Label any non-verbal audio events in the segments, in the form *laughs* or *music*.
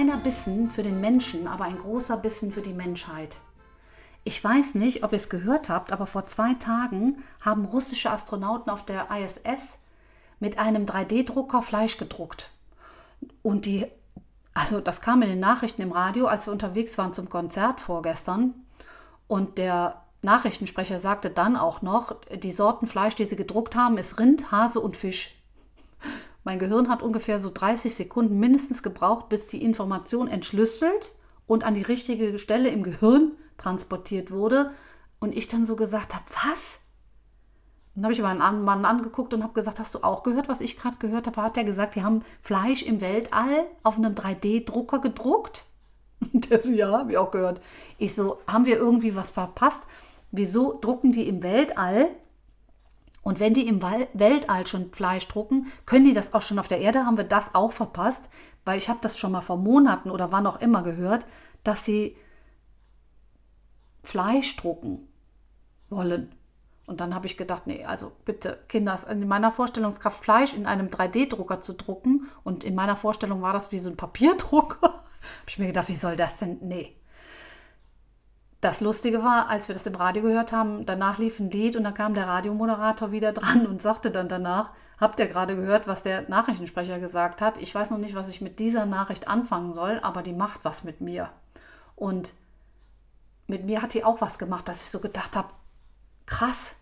Kleiner Bissen für den Menschen, aber ein großer Bissen für die Menschheit. Ich weiß nicht, ob ihr es gehört habt, aber vor zwei Tagen haben russische Astronauten auf der ISS mit einem 3D-Drucker Fleisch gedruckt. Und die, also das kam in den Nachrichten im Radio, als wir unterwegs waren zum Konzert vorgestern. Und der Nachrichtensprecher sagte dann auch noch, die Sorten Fleisch, die sie gedruckt haben, ist Rind, Hase und Fisch. Mein Gehirn hat ungefähr so 30 Sekunden mindestens gebraucht, bis die Information entschlüsselt und an die richtige Stelle im Gehirn transportiert wurde. Und ich dann so gesagt habe, was? Dann habe ich meinen Mann angeguckt und habe gesagt, hast du auch gehört, was ich gerade gehört habe? Hat er gesagt, die haben Fleisch im Weltall auf einem 3D-Drucker gedruckt? Und *laughs* der so, ja, habe ich auch gehört. Ich so, haben wir irgendwie was verpasst? Wieso drucken die im Weltall und wenn die im Weltall schon Fleisch drucken, können die das auch schon auf der Erde? Haben wir das auch verpasst? Weil ich habe das schon mal vor Monaten oder wann auch immer gehört, dass sie Fleisch drucken wollen. Und dann habe ich gedacht, nee, also bitte, Kinder, in meiner Vorstellungskraft Fleisch in einem 3D-Drucker zu drucken und in meiner Vorstellung war das wie so ein Papierdrucker. *laughs* habe ich mir gedacht, wie soll das denn? Nee, das Lustige war, als wir das im Radio gehört haben, danach lief ein Lied und dann kam der Radiomoderator wieder *laughs* dran und sagte dann danach, habt ihr gerade gehört, was der Nachrichtensprecher gesagt hat? Ich weiß noch nicht, was ich mit dieser Nachricht anfangen soll, aber die macht was mit mir. Und mit mir hat die auch was gemacht, dass ich so gedacht habe, krass,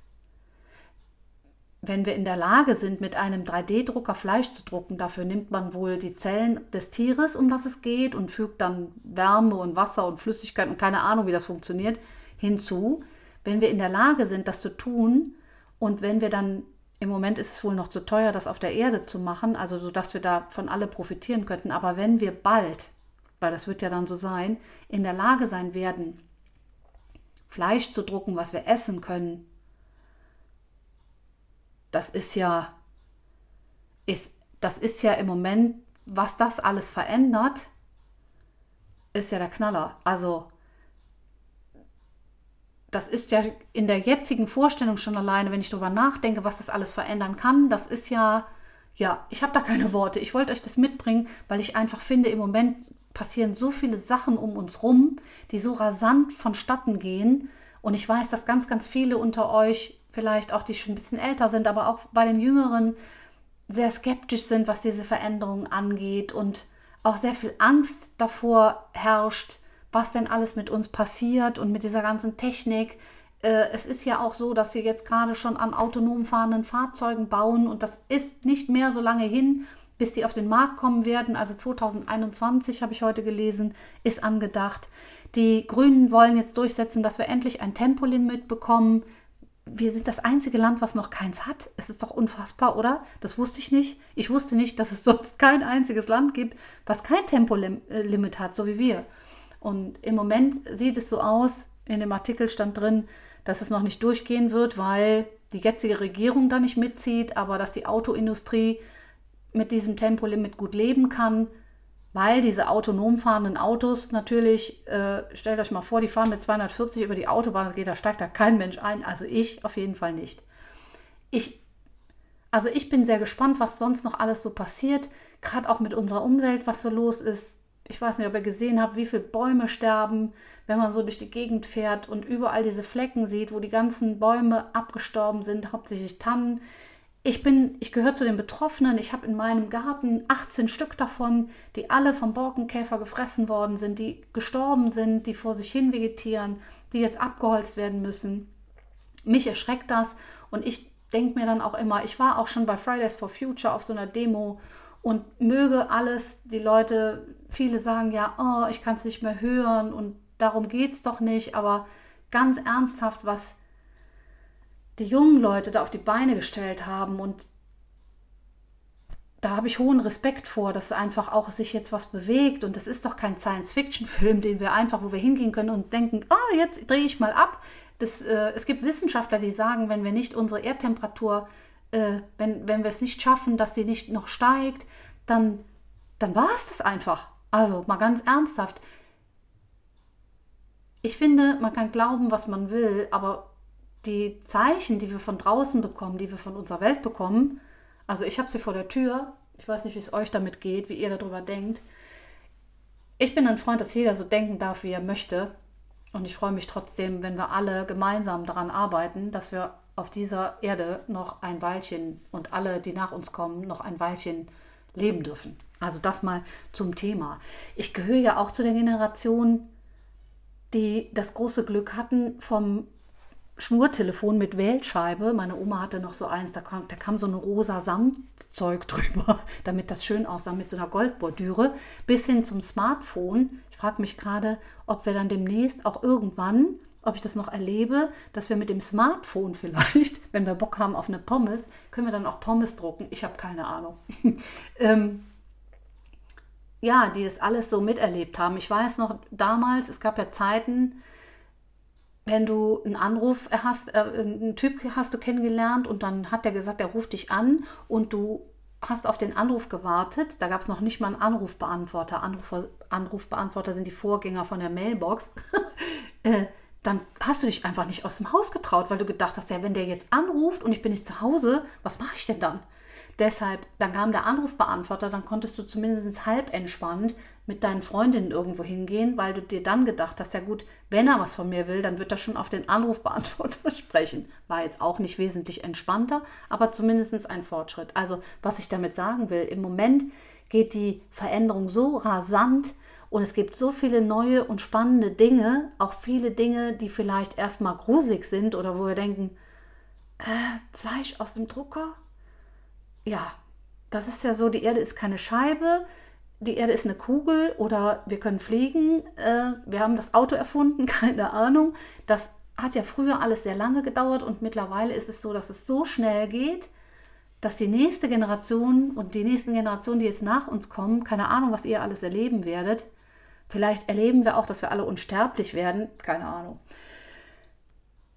wenn wir in der Lage sind, mit einem 3D-Drucker Fleisch zu drucken, dafür nimmt man wohl die Zellen des Tieres, um das es geht, und fügt dann Wärme und Wasser und Flüssigkeit und keine Ahnung, wie das funktioniert, hinzu. Wenn wir in der Lage sind, das zu tun, und wenn wir dann, im Moment ist es wohl noch zu teuer, das auf der Erde zu machen, also so dass wir davon alle profitieren könnten, aber wenn wir bald, weil das wird ja dann so sein, in der Lage sein werden, Fleisch zu drucken, was wir essen können, das ist ja, ist, das ist ja im Moment, was das alles verändert, ist ja der Knaller. Also, das ist ja in der jetzigen Vorstellung schon alleine, wenn ich darüber nachdenke, was das alles verändern kann, das ist ja, ja, ich habe da keine Worte. Ich wollte euch das mitbringen, weil ich einfach finde, im Moment passieren so viele Sachen um uns rum, die so rasant vonstatten gehen. Und ich weiß, dass ganz, ganz viele unter euch vielleicht auch die schon ein bisschen älter sind, aber auch bei den Jüngeren sehr skeptisch sind, was diese Veränderungen angeht und auch sehr viel Angst davor herrscht, was denn alles mit uns passiert und mit dieser ganzen Technik. Äh, es ist ja auch so, dass sie jetzt gerade schon an autonom fahrenden Fahrzeugen bauen und das ist nicht mehr so lange hin, bis die auf den Markt kommen werden. Also 2021 habe ich heute gelesen, ist angedacht. Die Grünen wollen jetzt durchsetzen, dass wir endlich ein Tempolimit bekommen wir sind das einzige Land, was noch keins hat. Es ist doch unfassbar, oder? Das wusste ich nicht. Ich wusste nicht, dass es *laughs* sonst kein einziges Land gibt, was kein Tempolimit hat, so wie wir. Und im Moment sieht es so aus, in dem Artikel stand drin, dass es noch nicht durchgehen wird, weil die jetzige Regierung da nicht mitzieht, aber dass die Autoindustrie mit diesem Tempolimit gut leben kann weil diese autonom fahrenden Autos natürlich, äh, stellt euch mal vor, die fahren mit 240 über die Autobahn, das geht, da steigt da kein Mensch ein, also ich auf jeden Fall nicht. Ich, also ich bin sehr gespannt, was sonst noch alles so passiert, gerade auch mit unserer Umwelt, was so los ist. Ich weiß nicht, ob ihr gesehen habt, wie viele Bäume sterben, wenn man so durch die Gegend fährt und überall diese Flecken sieht, wo die ganzen Bäume abgestorben sind, hauptsächlich Tannen ich bin, ich gehöre zu den Betroffenen. Ich habe in meinem Garten 18 Stück davon, die alle vom Borkenkäfer gefressen worden sind, die gestorben sind, die vor sich hin vegetieren, die jetzt abgeholzt werden müssen. Mich erschreckt das und ich denke mir dann auch immer, ich war auch schon bei Fridays for Future auf so einer Demo und möge alles, die Leute, viele sagen ja, oh, ich kann es nicht mehr hören und darum geht es doch nicht, aber ganz ernsthaft, was die jungen Leute da auf die Beine gestellt haben und da habe ich hohen Respekt vor, dass einfach auch sich jetzt was bewegt und das ist doch kein Science-Fiction-Film, den wir einfach, wo wir hingehen können und denken, oh, jetzt drehe ich mal ab. Das, äh, es gibt Wissenschaftler, die sagen, wenn wir nicht unsere Erdtemperatur, äh, wenn, wenn wir es nicht schaffen, dass sie nicht noch steigt, dann, dann war es das einfach. Also mal ganz ernsthaft. Ich finde, man kann glauben, was man will, aber die Zeichen, die wir von draußen bekommen, die wir von unserer Welt bekommen, also ich habe sie vor der Tür, ich weiß nicht, wie es euch damit geht, wie ihr darüber denkt. Ich bin ein Freund, dass jeder so denken darf, wie er möchte. Und ich freue mich trotzdem, wenn wir alle gemeinsam daran arbeiten, dass wir auf dieser Erde noch ein Weilchen und alle, die nach uns kommen, noch ein Weilchen leben dürfen. Also das mal zum Thema. Ich gehöre ja auch zu der Generation, die das große Glück hatten, vom Schnurtelefon mit Wählscheibe. Meine Oma hatte noch so eins, da kam, da kam so ein rosa Samtzeug *laughs* drüber, damit das schön aussah mit so einer Goldbordüre, bis hin zum Smartphone. Ich frage mich gerade, ob wir dann demnächst auch irgendwann, ob ich das noch erlebe, dass wir mit dem Smartphone vielleicht, *laughs* wenn wir Bock haben auf eine Pommes, können wir dann auch Pommes drucken. Ich habe keine Ahnung. *laughs* ähm, ja, die es alles so miterlebt haben. Ich weiß noch damals, es gab ja Zeiten, wenn du einen Anruf hast, äh, einen Typ hast du kennengelernt und dann hat der gesagt, er ruft dich an und du hast auf den Anruf gewartet. Da gab es noch nicht mal einen Anrufbeantworter. Anrufer, Anrufbeantworter sind die Vorgänger von der Mailbox. *laughs* äh, dann hast du dich einfach nicht aus dem Haus getraut, weil du gedacht hast, ja, wenn der jetzt anruft und ich bin nicht zu Hause, was mache ich denn dann? Deshalb, dann kam der Anrufbeantworter, dann konntest du zumindest halb entspannt mit deinen Freundinnen irgendwo hingehen, weil du dir dann gedacht hast, ja gut, wenn er was von mir will, dann wird er schon auf den Anrufbeantworter *laughs* sprechen. War jetzt auch nicht wesentlich entspannter, aber zumindest ein Fortschritt. Also, was ich damit sagen will, im Moment geht die Veränderung so rasant und es gibt so viele neue und spannende Dinge, auch viele Dinge, die vielleicht erstmal gruselig sind oder wo wir denken, äh, Fleisch aus dem Drucker? Ja, das ist ja so, die Erde ist keine Scheibe, die Erde ist eine Kugel oder wir können fliegen. Äh, wir haben das Auto erfunden, *laughs* keine Ahnung. Das hat ja früher alles sehr lange gedauert und mittlerweile ist es so, dass es so schnell geht, dass die nächste Generation und die nächsten Generationen, die jetzt nach uns kommen, keine Ahnung, was ihr alles erleben werdet. Vielleicht erleben wir auch, dass wir alle unsterblich werden, keine Ahnung.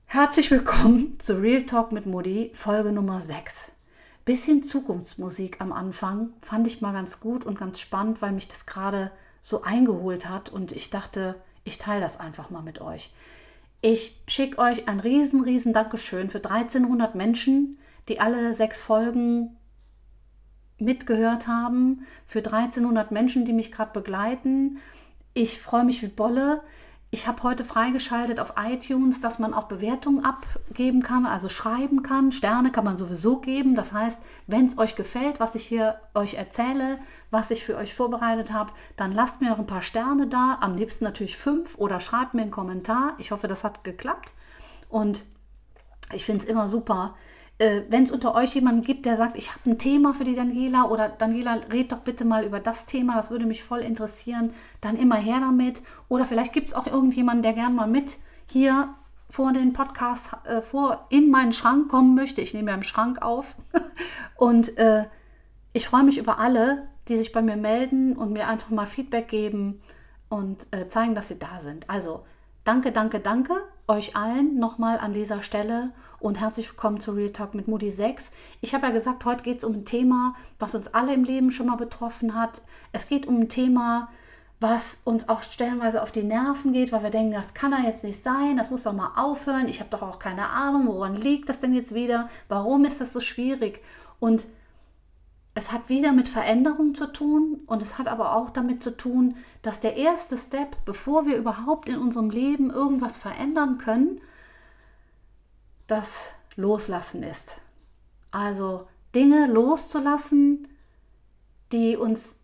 Herzlich willkommen zu Real Talk mit Mutti, Folge Nummer 6 bisschen Zukunftsmusik am Anfang fand ich mal ganz gut und ganz spannend, weil mich das gerade so eingeholt hat und ich dachte, ich teile das einfach mal mit euch. Ich schicke euch ein riesen, riesen Dankeschön für 1300 Menschen, die alle sechs Folgen mitgehört haben, für 1300 Menschen, die mich gerade begleiten. Ich freue mich wie Bolle. Ich habe heute freigeschaltet auf iTunes, dass man auch Bewertungen abgeben kann, also schreiben kann. Sterne kann man sowieso geben. Das heißt, wenn es euch gefällt, was ich hier euch erzähle, was ich für euch vorbereitet habe, dann lasst mir noch ein paar Sterne da. Am liebsten natürlich fünf oder schreibt mir einen Kommentar. Ich hoffe, das hat geklappt. Und ich finde es immer super, äh, wenn es unter euch jemanden gibt, der sagt, ich habe ein Thema für die Daniela oder Daniela, red doch bitte mal über das Thema, das würde mich voll interessieren, dann immer her damit. Oder vielleicht gibt es auch irgendjemanden, der gern mal mit hier vor den Podcast, äh, vor in meinen Schrank kommen möchte. Ich nehme ja im Schrank auf. *laughs* und äh, ich freue mich über alle, die sich bei mir melden und mir einfach mal Feedback geben und äh, zeigen, dass sie da sind. Also danke, danke, danke euch allen nochmal an dieser Stelle und herzlich willkommen zu Real Talk mit Moody 6. Ich habe ja gesagt, heute geht es um ein Thema, was uns alle im Leben schon mal betroffen hat. Es geht um ein Thema, was uns auch stellenweise auf die Nerven geht, weil wir denken, das kann da jetzt nicht sein, das muss doch mal aufhören. Ich habe doch auch keine Ahnung, woran liegt das denn jetzt wieder? Warum ist das so schwierig? Und es hat wieder mit Veränderung zu tun und es hat aber auch damit zu tun, dass der erste Step, bevor wir überhaupt in unserem Leben irgendwas verändern können, das Loslassen ist. Also Dinge loszulassen, die uns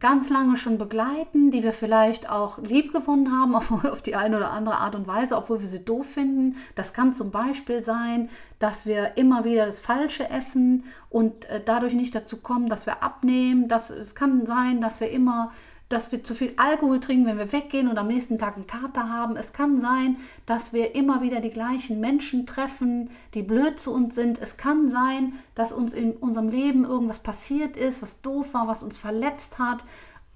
ganz lange schon begleiten, die wir vielleicht auch lieb gewonnen haben *laughs* auf, die eine oder andere Art und Weise, obwohl wir sie doof finden. Das kann zum Beispiel sein, dass wir immer wieder das Falsche essen und äh, dadurch nicht dazu kommen, dass wir abnehmen. Das, es kann sein, dass wir immer dass wir zu viel Alkohol trinken, wenn wir weggehen und am nächsten Tag einen Kater haben. Es kann sein, dass wir immer wieder die gleichen Menschen treffen, die blöd zu uns sind. Es kann sein, dass uns in unserem Leben irgendwas passiert ist, was doof war, was uns verletzt hat,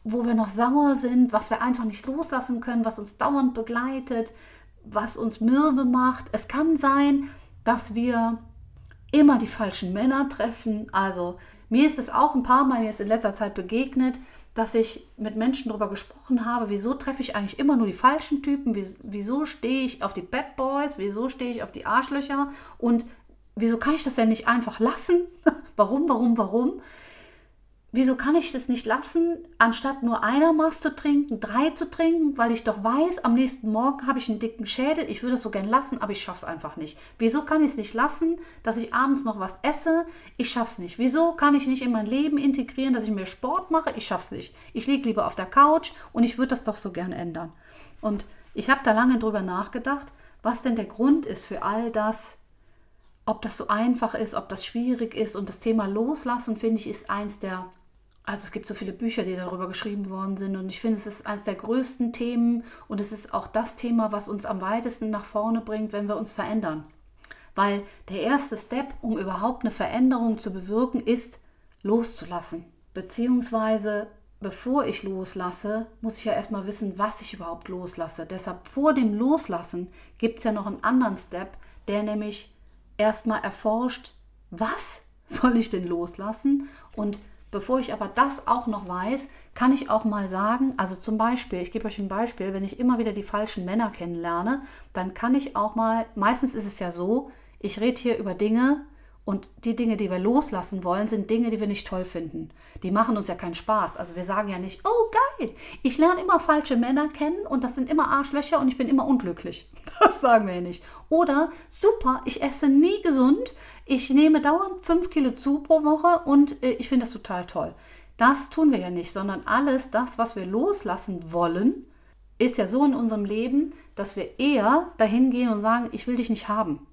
wo wir noch sauer sind, was wir einfach nicht loslassen können, was uns dauernd begleitet, was uns mürbe macht. Es kann sein, dass wir immer die falschen Männer treffen. Also mir ist es auch ein paar Mal jetzt in letzter Zeit begegnet, dass ich mit Menschen darüber gesprochen habe, wieso treffe ich eigentlich immer nur die falschen Typen, wieso stehe ich auf die Bad Boys, wieso stehe ich auf die Arschlöcher und wieso kann ich das denn nicht einfach lassen? *laughs* warum, warum, warum? Wieso kann ich das nicht lassen, anstatt nur einer Maß zu trinken, drei zu trinken, weil ich doch weiß, am nächsten Morgen habe ich einen dicken Schädel, ich würde es so gern lassen, aber ich schaffe es einfach nicht. Wieso kann ich es nicht lassen, dass ich abends noch was esse? Ich schaffe es nicht. Wieso kann ich nicht in mein Leben integrieren, dass ich mehr Sport mache? Ich schaffe es nicht. Ich liege lieber auf der Couch und ich würde das doch so gern ändern. Und ich habe da lange drüber nachgedacht, was denn der Grund ist für all das, ob das so einfach ist, ob das schwierig ist. Und das Thema Loslassen, finde ich, ist eins der also es gibt so viele Bücher, die darüber geschrieben worden sind und ich finde, es ist eines der größten Themen und es ist auch das Thema, was uns am weitesten nach vorne bringt, wenn wir uns verändern. Weil der erste Step, um überhaupt eine Veränderung zu bewirken, ist loszulassen. Beziehungsweise, bevor ich loslasse, muss ich ja erstmal wissen, was ich überhaupt loslasse. Deshalb vor dem Loslassen gibt es ja noch einen anderen Step, der nämlich erstmal erforscht, was soll ich denn loslassen und Bevor ich aber das auch noch weiß, kann ich auch mal sagen, also zum Beispiel, ich gebe euch ein Beispiel, wenn ich immer wieder die falschen Männer kennenlerne, dann kann ich auch mal, meistens ist es ja so, ich rede hier über Dinge, und die Dinge, die wir loslassen wollen, sind Dinge, die wir nicht toll finden. Die machen uns ja keinen Spaß. Also wir sagen ja nicht, oh geil, ich lerne immer falsche Männer kennen und das sind immer Arschlöcher und ich bin immer unglücklich. *laughs* Das sagen wir ja nicht. Oder super, ich esse nie gesund, ich nehme dauernd fünf Kilo zu pro Woche und äh, ich finde das total toll. Das tun wir ja nicht, sondern alles das, was wir loslassen wollen, ist ja so in unserem Leben, dass wir eher dahin gehen und sagen, ich will dich nicht haben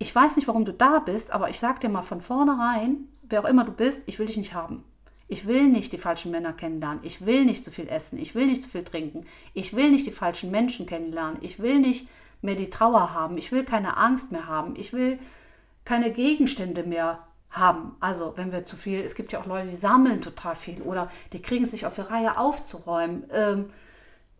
ich weiß nicht, warum du da bist, aber ich sag dir mal von vornherein, wer auch immer du bist, ich will dich nicht haben. Ich will nicht die falschen Männer kennenlernen. Ich will nicht zu viel essen. Ich will nicht zu viel trinken. Ich will nicht die falschen Menschen kennenlernen. Ich will nicht mehr die Trauer haben. Ich will keine Angst mehr haben. Ich will keine Gegenstände mehr haben. Also wenn wir zu viel, es gibt ja auch Leute, die sammeln total viel oder die kriegen es nicht auf die Reihe aufzuräumen. Ähm,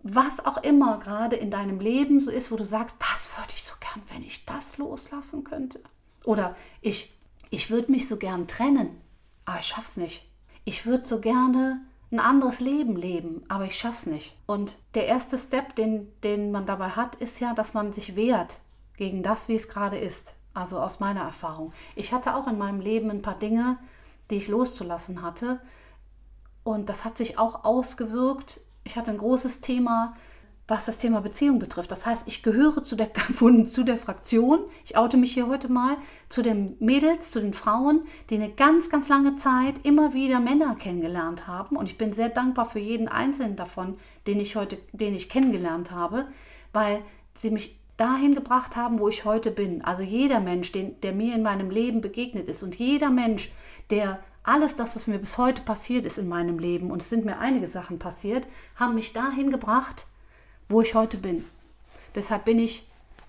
was auch immer gerade in deinem Leben so ist, wo du sagst, das würde ich so gern, wenn ich das loslassen könnte. Oder ich, ich würde mich so gern trennen, aber ich schaff's nicht. Ich würde so gerne ein anderes Leben leben, aber ich schaff's nicht. Und der erste Step, den, den man dabei hat, ist ja, dass man sich wehrt gegen das, wie es gerade ist. Also aus meiner Erfahrung. Ich hatte auch in meinem Leben ein paar Dinge, die ich loszulassen hatte. Und das hat sich auch ausgewirkt ich hatte ein großes Thema, was das Thema Beziehung betrifft. Das heißt, ich gehöre zu der, *laughs* zu der Fraktion, ich oute mich hier heute mal, zu den Mädels, zu den Frauen, die eine ganz, ganz lange Zeit immer wieder Männer kennengelernt haben. Und ich bin sehr dankbar für jeden einzelnen davon, den ich heute, den ich kennengelernt habe, weil sie mich dahin gebracht haben, wo ich heute bin. Also jeder Mensch, den, der mir in meinem Leben begegnet ist und jeder Mensch, der alles das, was mir bis heute passiert ist in meinem Leben, und es sind mir einige Sachen passiert, haben mich dahin gebracht, wo ich heute bin. Deshalb bin ich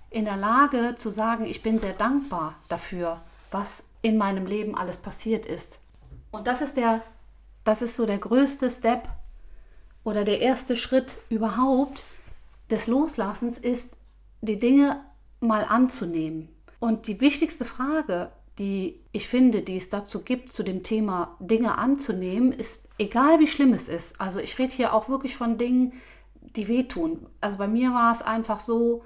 in der Lage zu sagen, ich bin sehr dankbar dafür, was in meinem Leben alles passiert ist. Und das ist der, das ist so der größte Step oder der erste Schritt überhaupt des Loslassens ist, die Dinge mal anzunehmen. Und die wichtigste Frage die ich finde, die es dazu gibt, zu dem Thema Dinge anzunehmen, ist egal wie schlimm es ist. Also ich rede hier auch wirklich von Dingen, die wehtun. Also bei mir war es einfach so,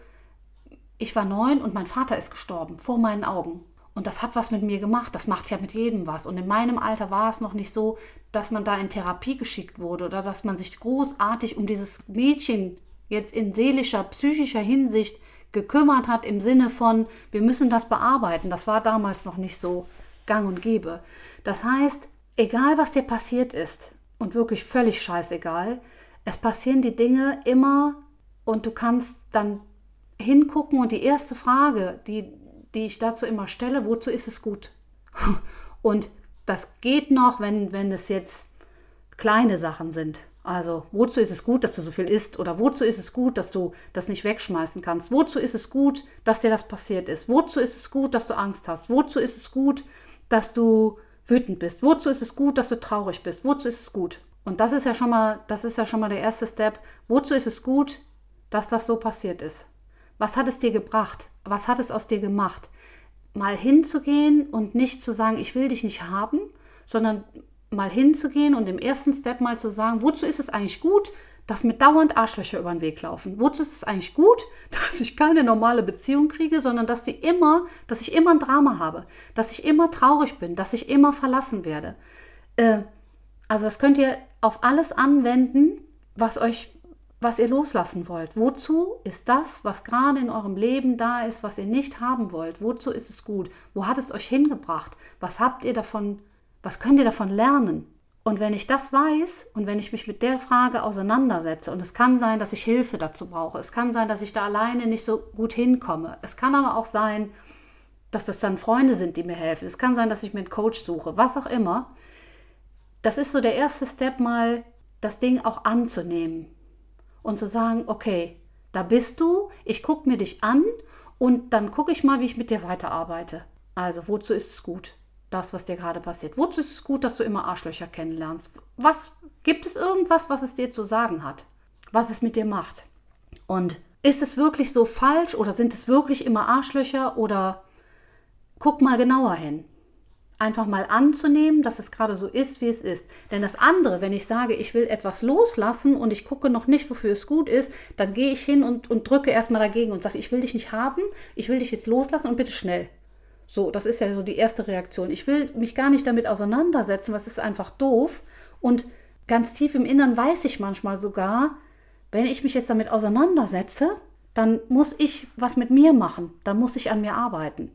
ich war neun und mein Vater ist gestorben vor meinen Augen. Und das hat was mit mir gemacht. Das macht ja mit jedem was. Und in meinem Alter war es noch nicht so, dass man da in Therapie geschickt wurde oder dass man sich großartig um dieses Mädchen jetzt in seelischer, psychischer Hinsicht gekümmert hat im Sinne von, wir müssen das bearbeiten. Das war damals noch nicht so gang und gäbe. Das heißt, egal was dir passiert ist, und wirklich völlig scheißegal. Es passieren die Dinge immer und du kannst dann hingucken und die erste Frage, die, die ich dazu immer stelle, wozu ist es gut? *laughs* Und das geht noch, wenn, wenn es jetzt kleine Sachen sind. Also, wozu ist es gut, dass du so viel isst? Oder wozu ist es gut, dass du das nicht wegschmeißen kannst? Wozu ist es gut, dass dir das passiert ist? Wozu ist es gut, dass du Angst hast? Wozu ist es gut, dass du wütend bist? Wozu ist es gut, dass du traurig bist? Wozu ist es gut? Und das ist ja schon mal, das ist ja schon mal der erste Step. Wozu ist es gut, dass das so passiert ist? Was hat es dir gebracht? Was hat es aus dir gemacht? Mal hinzugehen und nicht zu sagen, ich will dich nicht haben, sondern mal hinzugehen und im ersten Step mal zu sagen, wozu ist es eigentlich gut, dass mir dauernd Arschlöcher über den Weg laufen? Wozu ist es eigentlich gut, *laughs* dass ich keine normale Beziehung kriege, sondern dass die immer, dass ich immer ein Drama habe, dass ich immer traurig bin, dass ich immer verlassen werde? Äh, also das könnt ihr auf alles anwenden, was euch was ihr loslassen wollt. Wozu ist das, was gerade in eurem Leben da ist, was ihr nicht haben wollt? Wozu ist es gut? Wo hat es euch hingebracht? Was habt ihr davon was könnt ihr davon lernen? Und wenn ich das weiß und wenn ich mich mit der Frage auseinandersetze, und es kann sein, dass ich Hilfe dazu brauche, es kann sein, dass ich da alleine nicht so gut hinkomme, es kann aber auch sein, dass das dann Freunde sind, die mir helfen, es kann sein, dass ich mir einen Coach suche, was auch immer, das ist so der erste Step mal, das Ding auch anzunehmen und zu sagen, okay, da bist du, ich gucke mir dich an und dann gucke ich mal, wie ich mit dir weiterarbeite. Also, wozu ist es gut? Das, was dir gerade passiert? Wozu ist es gut, dass du immer Arschlöcher kennenlernst? Was gibt es irgendwas, was es dir zu sagen hat? Was es mit dir macht? Und ist es wirklich so falsch oder sind es wirklich immer Arschlöcher oder guck mal genauer hin? Einfach mal anzunehmen, dass es gerade so ist, wie es ist. Denn das andere, wenn ich sage, ich will etwas loslassen und ich gucke noch nicht, wofür es gut ist, dann gehe ich hin und, und drücke erstmal dagegen und sage, ich will dich nicht haben, ich will dich jetzt loslassen und bitte schnell. So, das ist ja so die erste Reaktion. Ich will mich gar nicht damit auseinandersetzen, was ist einfach doof. Und ganz tief im Innern weiß ich manchmal sogar, wenn ich mich jetzt damit auseinandersetze, dann muss ich was mit mir machen, dann muss ich an mir arbeiten.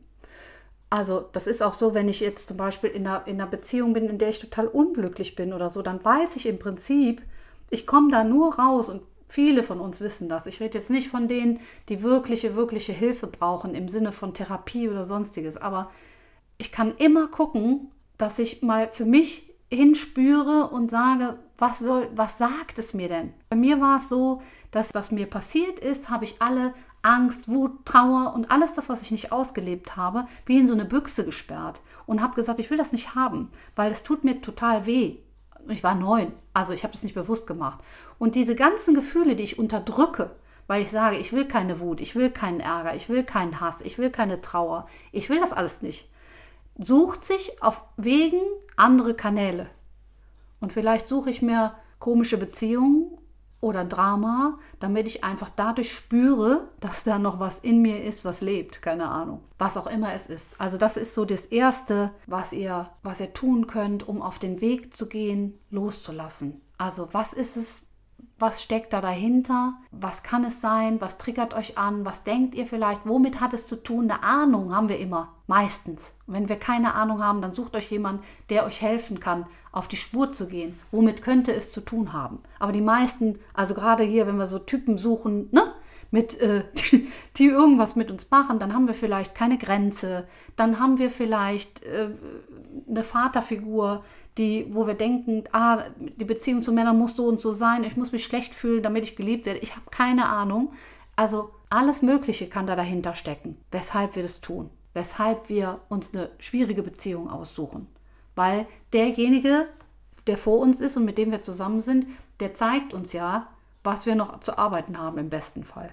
Also das ist auch so, wenn ich jetzt zum Beispiel in einer, in einer Beziehung bin, in der ich total unglücklich bin oder so, dann weiß ich im Prinzip, ich komme da nur raus und Viele von uns wissen das. Ich rede jetzt nicht von denen, die wirkliche, wirkliche Hilfe brauchen im Sinne von Therapie oder sonstiges. Aber ich kann immer gucken, dass ich mal für mich hinspüre und sage, was soll, was sagt es mir denn? Bei mir war es so, dass was mir passiert ist, habe ich alle Angst, Wut, Trauer und alles das, was ich nicht ausgelebt habe, wie in so eine Büchse gesperrt und habe gesagt, ich will das nicht haben, weil es tut mir total weh ich war neun, also ich habe das nicht bewusst gemacht. Und diese ganzen Gefühle, die ich unterdrücke, weil ich sage, ich will keine Wut, ich will keinen Ärger, ich will keinen Hass, ich will keine Trauer, ich will das alles nicht, sucht sich auf Wegen andere Kanäle. Und vielleicht suche ich mir komische Beziehungen oder Drama, damit ich einfach dadurch spüre, dass da noch was in mir ist, was lebt, keine Ahnung. Was auch immer es ist. Also das ist so das erste, was ihr was ihr tun könnt, um auf den Weg zu gehen, loszulassen. Also was ist es, was steckt da dahinter? Was kann es sein? Was triggert euch an? Was denkt ihr vielleicht? Womit hat es zu tun? Eine Ahnung haben wir immer, meistens. Und wenn wir keine Ahnung haben, dann sucht euch jemand, der euch helfen kann, auf die Spur zu gehen. Womit könnte es zu tun haben? Aber die meisten, also gerade hier, wenn wir so Typen suchen, ne? Mit, äh, *laughs* die, irgendwas mit uns machen, dann haben wir vielleicht keine Grenze, dann haben wir vielleicht äh, eine Vaterfigur, die, wo wir denken, ah, die Beziehung zu Männern muss so und so sein, ich muss mich schlecht fühlen, damit ich geliebt werde. Ich habe keine Ahnung. Also alles Mögliche kann da dahinter stecken, weshalb wir das tun, weshalb wir uns eine schwierige Beziehung aussuchen. Weil derjenige, der vor uns ist und mit dem wir zusammen sind, der zeigt uns ja, was wir noch zu arbeiten haben im besten Fall.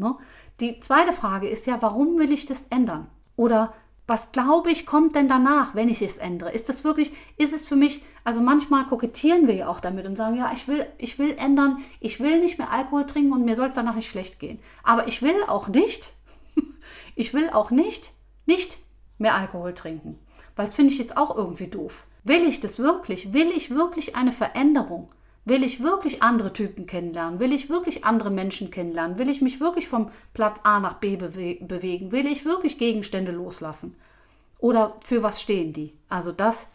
Ne? Die zweite Frage ist ja, warum will ich das ändern? Oder was glaube ich, kommt denn danach, wenn ich es ändere? Ist das wirklich, ist es für mich, also manchmal kokettieren wir ja auch damit und sagen, ja, ich will, ich will ändern, ich will nicht mehr Alkohol trinken und mir soll es danach nicht schlecht gehen. Aber ich will auch nicht, *laughs* ich will auch nicht, nicht mehr Alkohol trinken. Weil das finde ich jetzt auch irgendwie doof. Will ich das wirklich? Will ich wirklich eine Veränderung? Will ich wirklich andere Typen kennenlernen? Will ich wirklich andere Menschen kennenlernen? Will ich mich wirklich vom Platz A nach B bewe bewegen? Will ich wirklich Gegenstände loslassen? Oder für was stehen die? Also das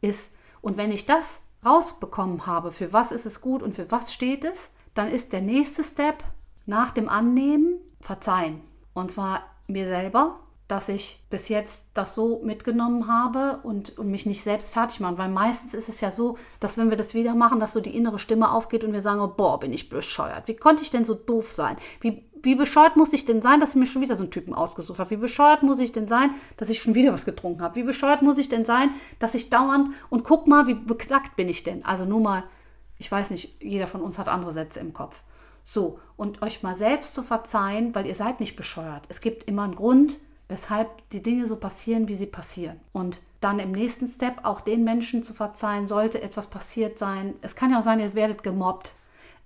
ist, und wenn ich das rausbekommen habe, für was ist es gut und für was steht es, dann ist der nächste Step nach dem Annehmen verzeihen. Und zwar mir selber, dass ich bis jetzt das so mitgenommen habe und, und, mich nicht selbst fertig machen. Weil meistens ist es ja so, dass wenn wir das wieder machen, dass so die innere Stimme aufgeht und wir sagen, oh, boah, bin ich bescheuert. Wie konnte ich denn so doof sein? Wie, wie bescheuert muss ich denn sein, dass ich mir schon wieder so einen Typen ausgesucht habe? Wie bescheuert muss ich denn sein, dass ich schon wieder was getrunken habe? Wie bescheuert muss ich denn sein, dass ich dauernd und guck mal, wie beknackt bin ich denn? Also nur mal, ich weiß nicht, jeder von uns hat andere Sätze im Kopf. So, und euch mal selbst zu verzeihen, weil ihr seid nicht bescheuert. Es gibt immer einen Grund, weshalb die Dinge so passieren, wie sie passieren. Und dann im nächsten Step auch den Menschen zu verzeihen, sollte etwas passiert sein. Es kann ja auch sein, ihr werdet gemobbt.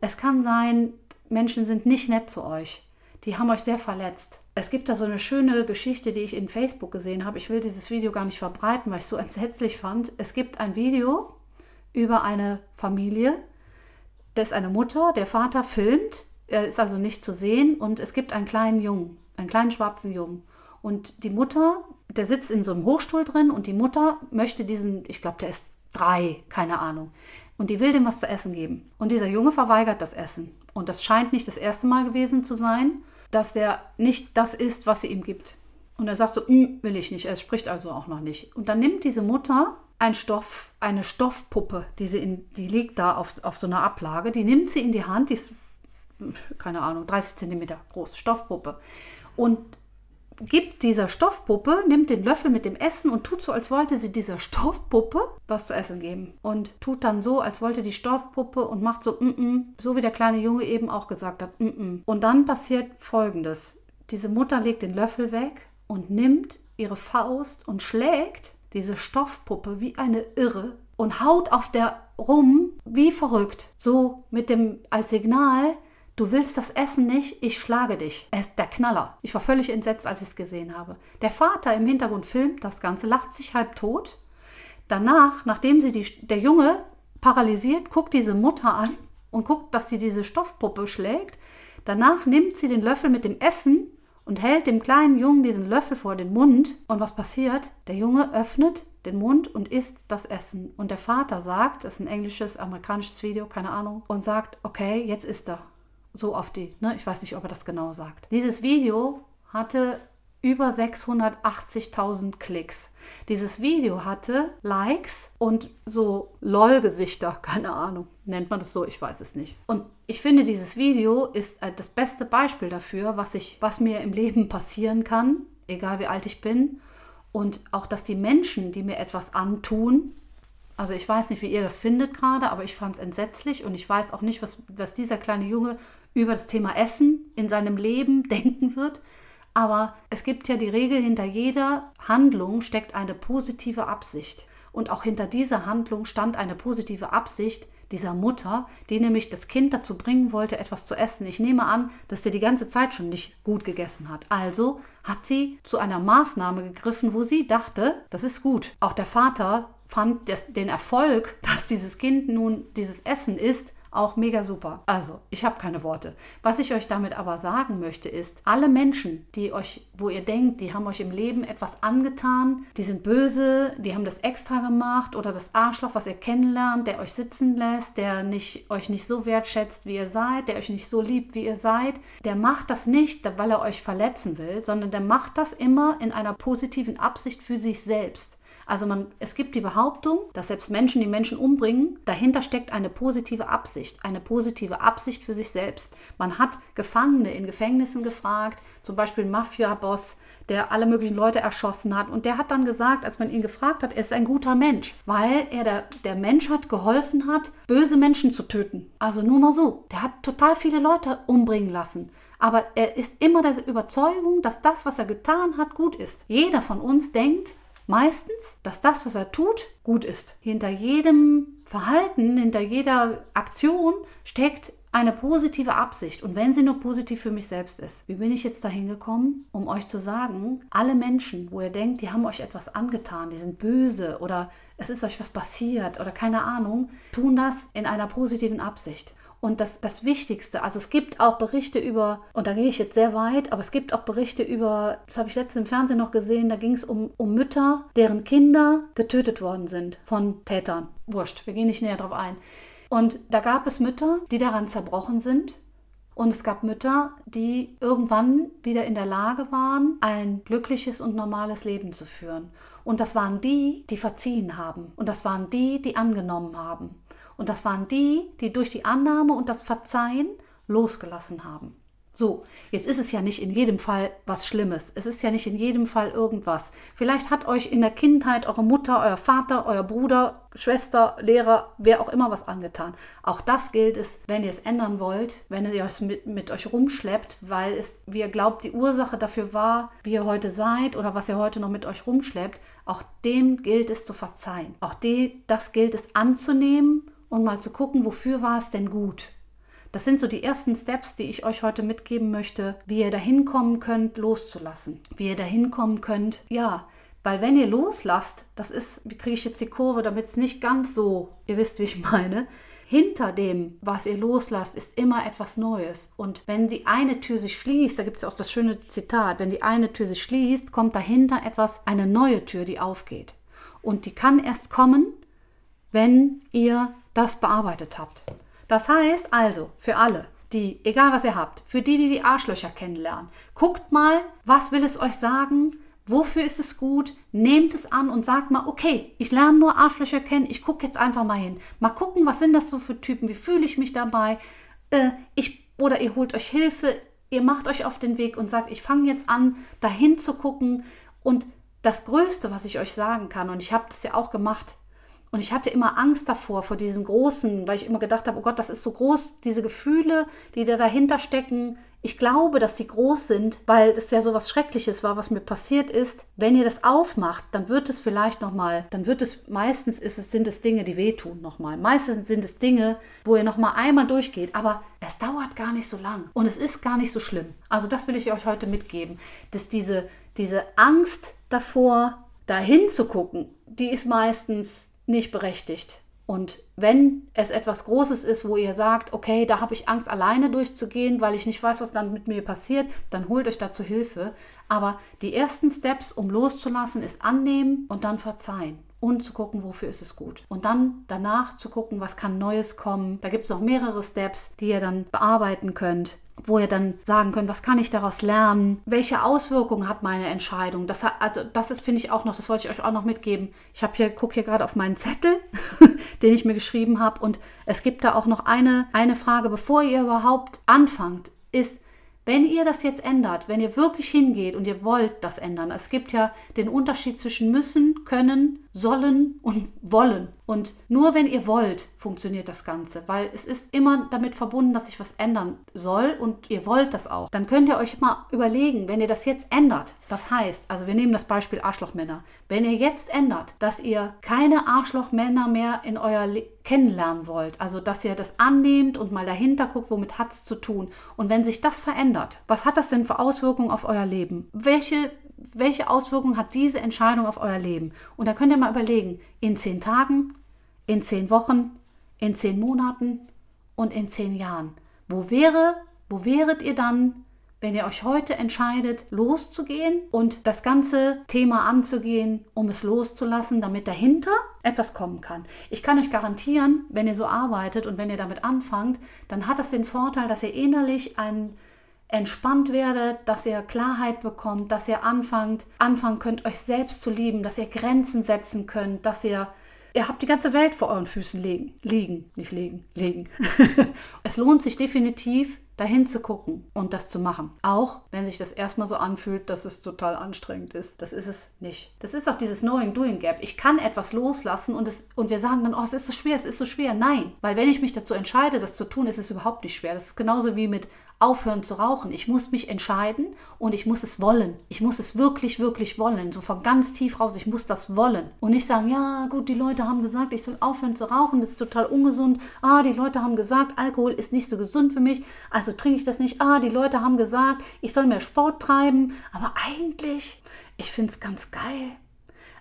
Es kann sein, Menschen sind nicht nett zu euch. Die haben euch sehr verletzt. Es gibt da so eine schöne Geschichte, die ich in Facebook gesehen habe. Ich will dieses Video gar nicht verbreiten, weil ich es so *laughs* entsetzlich fand. Es gibt ein Video über eine Familie. Da ist eine Mutter, der Vater filmt, er ist also nicht zu sehen und es gibt einen kleinen Jungen, einen kleinen schwarzen Jungen. Und die Mutter, der sitzt in so einem Hochstuhl drin und die Mutter möchte diesen, ich glaube, der ist drei, keine Ahnung. Und die will dem was zu essen geben. Und dieser Junge verweigert das Essen. Und das scheint nicht das erste Mal gewesen zu sein, dass der nicht das isst, was sie ihm gibt. Und er sagt so, hm, will ich nicht. Er spricht also auch noch nicht. Und dann nimmt diese Mutter ein Stoff, eine Stoffpuppe, die, sie in, die liegt da auf, auf so einer Ablage, die nimmt sie in die Hand, die ist, keine Ahnung, 30 Zentimeter große Stoffpuppe. Und gibt dieser Stoffpuppe, nimmt den Löffel mit dem Essen und tut so, als wollte sie dieser Stoffpuppe was zu essen geben. Und tut dann so, als wollte die Stoffpuppe und macht so, mm -mm, so wie der kleine Junge eben auch gesagt hat, mm -mm. Und dann passiert folgendes. Diese Mutter legt den Löffel weg und nimmt ihre Faust und schlägt diese Stoffpuppe wie eine Irre und haut auf der rum wie verrückt. So mit dem als Signal, Du willst das Essen nicht, ich schlage dich. Er ist der Knaller. Ich war völlig entsetzt, als ich es gesehen habe. Der Vater im Hintergrund filmt das Ganze, lacht sich halb tot. Danach, nachdem sie die, der Junge paralysiert, guckt diese Mutter an und guckt, dass sie diese Stoffpuppe schlägt. Danach nimmt sie den Löffel mit dem Essen und hält dem kleinen Jungen diesen Löffel vor den Mund. Und was passiert? Der Junge öffnet den Mund und isst das Essen. Und der Vater sagt, das ist ein englisches, amerikanisches Video, keine Ahnung, und sagt, okay, jetzt isst er so auf die, ne? ich weiß nicht, ob er das genau sagt. Dieses Video hatte über 680.000 Klicks. Dieses Video hatte Likes und so LOL-Gesichter, *laughs* keine Ahnung, nennt man das so, ich weiß es nicht. Und ich finde, dieses Video ist äh, das beste Beispiel dafür, was, ich, was mir im Leben passieren kann, egal wie alt ich bin. Und auch, dass die Menschen, die mir etwas antun, also ich weiß nicht, wie ihr das findet gerade, aber ich fand es entsetzlich und ich weiß auch nicht, was, was dieser kleine Junge über das Thema Essen in seinem Leben *laughs* denken wird. Aber es gibt ja die Regel, hinter jeder Handlung steckt eine positive Absicht. Und auch hinter dieser Handlung stand eine positive Absicht dieser Mutter, die nämlich das Kind dazu bringen wollte, etwas zu essen. Ich nehme an, dass der die ganze Zeit schon nicht gut gegessen hat. Also hat sie zu einer Maßnahme gegriffen, wo sie dachte, das ist gut. Auch der Vater fand den Erfolg, *laughs* dass dieses Kind nun dieses Essen isst, auch mega super. Also, ich habe keine Worte. Was ich euch damit aber sagen möchte, ist, alle Menschen, die euch, wo ihr denkt, die haben euch im Leben etwas angetan, die sind böse, die haben das extra gemacht oder das Arschloch, was ihr kennenlernt, der euch sitzen lässt, der nicht, euch nicht so wertschätzt, wie ihr seid, der euch nicht so liebt, wie ihr seid, der macht das nicht, weil er euch verletzen will, sondern der macht das immer in einer positiven Absicht für sich selbst. Also man, es gibt die Behauptung, dass selbst Menschen, die Menschen umbringen, dahinter steckt eine positive Absicht, eine positive Absicht für sich selbst. Man hat Gefangene in Gefängnissen gefragt, zum Beispiel Mafia-Boss, der alle möglichen Leute erschossen hat. Und der hat dann gesagt, als man ihn gefragt hat, er ist ein guter Mensch, weil er der, der Menschheit geholfen hat, böse Menschen zu töten. Also nur mal so. Der hat total viele Leute umbringen lassen. Aber er ist immer der Überzeugung, dass das, was er getan hat, gut ist. Jeder von uns denkt, meistens, dass das, was er tut, gut ist. Hinter jedem Verhalten, hinter jeder Aktion steckt eine positive Absicht und wenn sie nur positiv für mich selbst ist. Wie bin ich jetzt dahin gekommen, um euch zu sagen, alle Menschen, wo ihr denkt, die haben euch etwas angetan, die sind böse oder es ist euch was passiert oder keine Ahnung, tun das in einer positiven Absicht. Und das, das Wichtigste, also es gibt auch Berichte über, und da gehe ich jetzt sehr weit, aber es gibt auch Berichte über, das habe ich letztens im Fernsehen noch gesehen, da ging es um, um Mütter, deren Kinder getötet worden sind von Tätern. Wurscht, wir gehen nicht näher drauf ein. Und da gab es Mütter, die daran zerbrochen sind. Und es gab Mütter, die irgendwann wieder in der Lage waren, ein glückliches und normales Leben zu führen. Und das waren die, die verziehen haben. Und das waren die, die angenommen haben. Und das waren die, die durch die Annahme und das Verzeihen losgelassen haben. So, jetzt ist es ja nicht in jedem Fall was Schlimmes. Es ist ja nicht in jedem Fall irgendwas. Vielleicht hat euch in der Kindheit eure Mutter, euer Vater, euer Bruder, Schwester, Lehrer, wer auch immer was angetan. Auch das gilt es, wenn ihr es ändern wollt, wenn ihr es mit, mit euch rumschleppt, weil es, wie ihr glaubt, die Ursache dafür war, wie ihr heute seid oder was ihr heute noch mit euch rumschleppt. Auch dem gilt es zu verzeihen. Auch die, das gilt es anzunehmen und mal zu gucken, wofür war es denn gut. Das sind so die ersten Steps, die ich euch heute mitgeben möchte, wie ihr dahin kommen könnt, loszulassen. Wie ihr dahin kommen könnt, ja, weil wenn ihr loslasst, das ist, wie kriege ich jetzt die Kurve, damit es nicht ganz so, ihr wisst, wie ich meine, hinter dem, was ihr loslasst, ist immer etwas Neues. Und wenn die eine Tür sich schließt, da gibt es auch das schöne Zitat, wenn die eine Tür sich schließt, kommt dahinter etwas, eine neue Tür, die aufgeht. Und die kann erst kommen, wenn ihr das bearbeitet habt. Das heißt also für alle, die, egal was ihr habt, für die, die die Arschlöcher kennenlernen, guckt mal, was will es euch sagen, wofür ist es gut, nehmt es an und sagt mal, okay, ich lerne nur Arschlöcher kennen, ich gucke jetzt einfach mal hin. Mal gucken, was sind das so für Typen, wie fühle ich mich dabei. Äh, ich, oder ihr holt euch Hilfe, ihr macht euch auf den Weg und sagt, ich fange jetzt an, dahin zu gucken. Und das Größte, was ich euch sagen kann, und ich habe das ja auch gemacht, und ich hatte immer Angst davor, vor diesem Großen, weil ich immer gedacht habe, oh Gott, das ist so groß, diese Gefühle, die da dahinter stecken. Ich glaube, dass die groß sind, weil es ja so was Schreckliches war, was mir passiert ist. Wenn ihr das aufmacht, dann wird es vielleicht nochmal, dann wird es, meistens ist es, sind es Dinge, die wehtun nochmal. Meistens sind es Dinge, wo ihr nochmal einmal durchgeht, aber es dauert gar nicht so lang und es ist gar nicht so schlimm. Also das will ich euch heute mitgeben, dass diese, diese Angst davor, dahin zu gucken, die ist meistens nicht berechtigt. Und wenn es etwas Großes ist, wo ihr sagt, okay, da habe ich Angst, alleine durchzugehen, weil ich nicht weiß, was dann mit mir passiert, dann holt euch dazu Hilfe. Aber die ersten Steps, um loszulassen, ist annehmen und dann verzeihen. Und zu gucken, wofür ist es gut. Und dann danach zu gucken, was kann Neues kommen. Da gibt es noch mehrere Steps, die ihr dann bearbeiten könnt wo ihr dann sagen könnt, was kann ich daraus lernen? Welche Auswirkungen hat meine Entscheidung? Das also das ist, finde ich auch noch, das wollte ich euch auch noch mitgeben. Ich habe hier, gucke hier gerade auf meinen Zettel, *laughs* den ich mir geschrieben habe und es gibt da auch noch eine, eine Frage, bevor ihr überhaupt anfangt, ist, wenn ihr das jetzt ändert, wenn ihr wirklich hingeht und ihr wollt das ändern, es gibt ja den Unterschied zwischen müssen, können, sollen und wollen. Und nur wenn ihr wollt, funktioniert das Ganze, weil es ist immer damit verbunden, dass sich was ändern soll und ihr wollt das auch. Dann könnt ihr euch mal überlegen, wenn ihr das jetzt ändert, das heißt, also wir nehmen das Beispiel Arschlochmänner, wenn ihr jetzt ändert, dass ihr keine Arschlochmänner mehr in euer Leben kennenlernen wollt, also dass ihr das annehmt und mal dahinter guckt, womit hat es zu tun. Und wenn sich das verändert, was hat das denn für Auswirkungen auf euer Leben? Welche welche Auswirkungen hat diese Entscheidung auf euer Leben? Und da könnt ihr mal überlegen, in zehn Tagen, in zehn Wochen, in zehn Monaten und in zehn Jahren. Wo wäre, wo wäret ihr dann, wenn ihr euch heute entscheidet, loszugehen und das ganze Thema anzugehen, um es loszulassen, damit dahinter etwas kommen kann. Ich kann euch garantieren, wenn ihr so arbeitet und wenn ihr damit anfangt, dann hat das den Vorteil, dass ihr innerlich einen entspannt werdet, dass ihr Klarheit bekommt, dass ihr anfangt, anfangen könnt, euch selbst zu lieben, dass ihr Grenzen setzen könnt, dass ihr Ihr habt die ganze Welt vor euren Füßen liegen. Liegen, nicht legen, legen. *laughs* es lohnt sich definitiv, dahin zu gucken und das zu machen. Auch wenn sich das erstmal so anfühlt, dass es total anstrengend ist. Das ist es nicht. Das ist auch dieses Knowing-Doing-Gap. Ich kann etwas loslassen und, es, und wir sagen dann, oh, es ist so schwer, es ist so schwer. Nein, weil wenn ich mich dazu entscheide, das zu tun, ist es überhaupt nicht schwer. Das ist genauso wie mit aufhören zu rauchen. Ich muss mich entscheiden und ich muss es wollen. Ich muss es wirklich, wirklich wollen. So von ganz tief raus. Ich muss das wollen. Und nicht sagen, ja, gut, die Leute haben gesagt, ich soll aufhören zu rauchen. Das ist total ungesund. Ah, die Leute haben gesagt, Alkohol ist nicht so gesund für mich. Also trinke ich das nicht. Ah, die Leute haben gesagt, ich soll mehr Sport treiben. Aber eigentlich, ich finde es ganz geil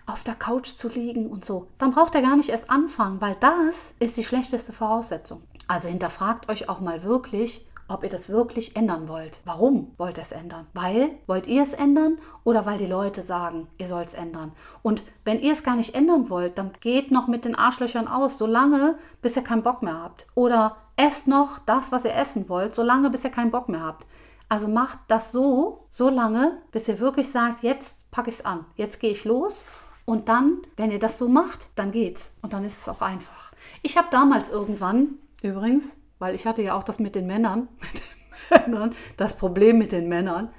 auf der Couch zu liegen und so. Dann braucht er gar nicht erst anfangen, weil das ist die schlechteste Voraussetzung. Also hinterfragt euch auch mal wirklich, ob ihr das wirklich ändern wollt. Warum wollt ihr es ändern? Weil, wollt ihr es ändern oder weil die Leute sagen, ihr sollt es ändern? Und wenn ihr es gar nicht ändern wollt, dann geht noch mit den Arschlöchern aus, solange bis ihr keinen Bock mehr habt. Oder esst noch das, was ihr essen wollt, solange bis ihr keinen Bock mehr habt. Also macht das so, so lange, bis ihr wirklich sagt, jetzt packe ich es an, jetzt gehe ich los. Und dann, wenn ihr das so macht, dann geht's. Und dann ist es auch einfach. Ich habe damals irgendwann, übrigens, weil ich hatte ja auch das mit den Männern, *laughs* mit den Männern, das Problem mit den Männern.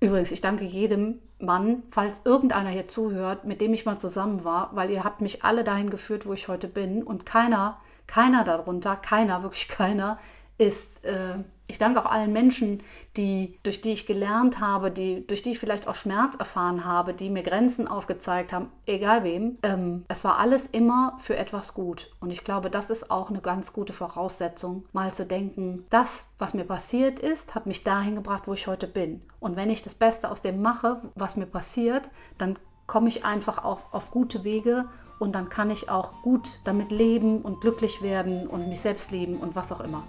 Übrigens, ich danke jedem Mann, falls irgendeiner hier zuhört, mit dem ich mal zusammen war, weil ihr habt mich alle dahin geführt, wo ich heute bin und keiner, keiner darunter, keiner, wirklich keiner ist äh, ich danke auch allen Menschen, die, durch die ich gelernt habe, die, durch die ich vielleicht auch Schmerz erfahren habe, die mir Grenzen aufgezeigt haben, egal wem. Ähm, es war alles immer für etwas gut. Und ich glaube, das ist auch eine ganz gute Voraussetzung, mal zu denken, das, was mir passiert ist, hat mich dahin gebracht, wo ich heute bin. Und wenn ich das Beste aus dem mache, was mir passiert, dann komme ich einfach auf, auf gute Wege und dann kann ich auch gut damit leben und glücklich werden und mich selbst lieben und was auch immer.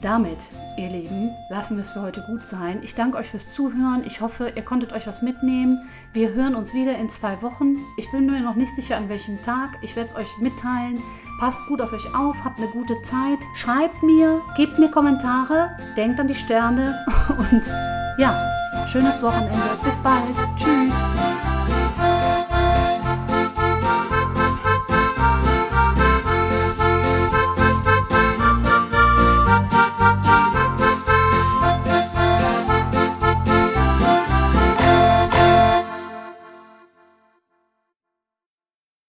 Damit, ihr Lieben, lassen wir es für heute gut sein. Ich danke euch fürs Zuhören. Ich hoffe, ihr konntet euch was mitnehmen. Wir hören uns wieder in zwei Wochen. Ich bin mir noch nicht sicher, an welchem Tag. Ich werde es euch mitteilen. Passt gut auf euch auf, habt eine gute Zeit. Schreibt mir, gebt mir Kommentare, denkt an die Sterne *laughs* und ja, schönes Wochenende. Bis bald. Tschüss.